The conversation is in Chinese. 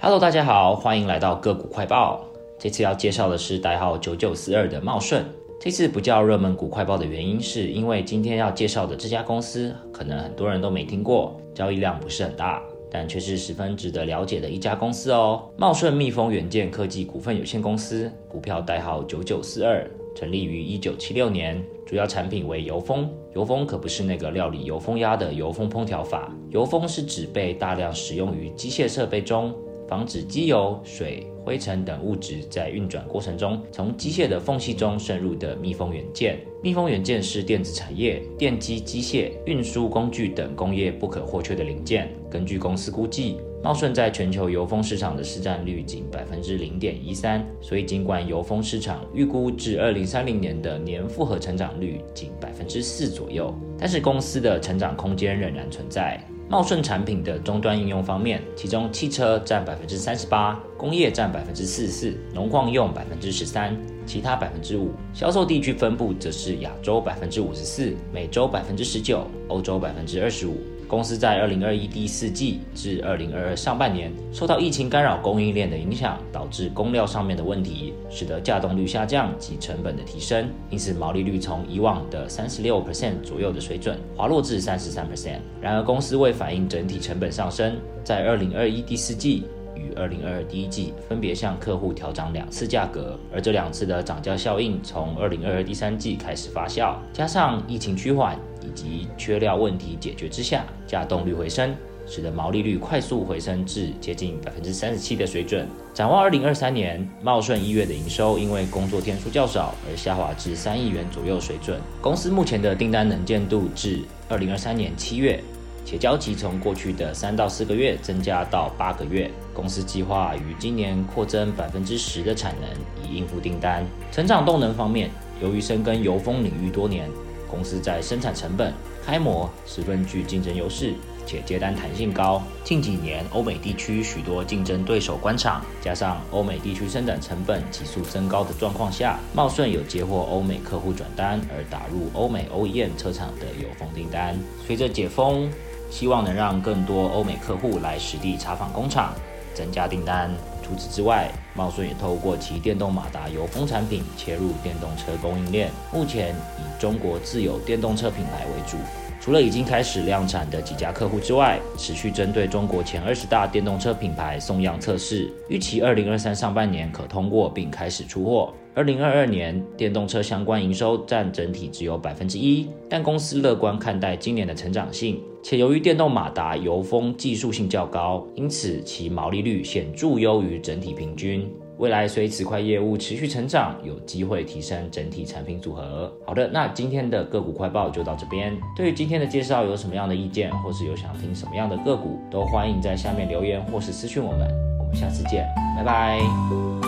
Hello，大家好，欢迎来到个股快报。这次要介绍的是代号九九四二的茂顺。这次不叫热门股快报的原因，是因为今天要介绍的这家公司，可能很多人都没听过，交易量不是很大，但却是十分值得了解的一家公司哦。茂顺密封元件科技股份有限公司，股票代号九九四二，成立于一九七六年，主要产品为油封。油封可不是那个料理油封鸭的油封烹调法，油封是指被大量使用于机械设备中。防止机油、水、灰尘等物质在运转过程中从机械的缝隙中渗入的密封元件。密封元件是电子产业、电机、机械、运输工具等工业不可或缺的零件。根据公司估计，茂顺在全球油封市场的市占率仅百分之零点一三，所以尽管油封市场预估至二零三零年的年复合成长率仅百分之四左右，但是公司的成长空间仍然存在。茂顺产品的终端应用方面，其中汽车占百分之三十八，工业占百分之四十四，农矿用百分之十三，其他百分之五。销售地区分布则是亚洲百分之五十四，美洲百分之十九，欧洲百分之二十五。公司在二零二一第四季至二零二二上半年，受到疫情干扰供应链的影响，导致工料上面的问题，使得价动率下降及成本的提升，因此毛利率从以往的三十六 percent 左右的水准滑落至三十三 percent。然而，公司为反映整体成本上升，在二零二一第四季与二零二二第一季分别向客户调涨两次价格，而这两次的涨价效应从二零二二第三季开始发酵，加上疫情趋缓。以及缺料问题解决之下，稼动率回升，使得毛利率快速回升至接近百分之三十七的水准。展望二零二三年，茂顺一月的营收因为工作天数较少而下滑至三亿元左右水准。公司目前的订单能见度至二零二三年七月，且交期从过去的三到四个月增加到八个月。公司计划于今年扩增百分之十的产能，以应付订单。成长动能方面，由于深耕油封领域多年。公司在生产成本、开模十分具竞争优势，且接单弹性高。近几年，欧美地区许多竞争对手关厂，加上欧美地区生产成本急速增高的状况下，茂顺有接获欧美客户转单而打入欧美 OEM 车厂的有封订单。随着解封，希望能让更多欧美客户来实地查访工厂，增加订单。除此之外，茂顺也透过其电动马达油封产品切入电动车供应链，目前以中国自有电动车品牌为主。除了已经开始量产的几家客户之外，持续针对中国前二十大电动车品牌送样测试，预期二零二三上半年可通过并开始出货。二零二二年电动车相关营收占整体只有百分之一，但公司乐观看待今年的成长性，且由于电动马达油封技术性较高，因此其毛利率显著优于整体平均。未来随此块业务持续成长，有机会提升整体产品组合。好的，那今天的个股快报就到这边。对于今天的介绍有什么样的意见，或是有想听什么样的个股，都欢迎在下面留言或是私讯我们。我们下次见，拜拜。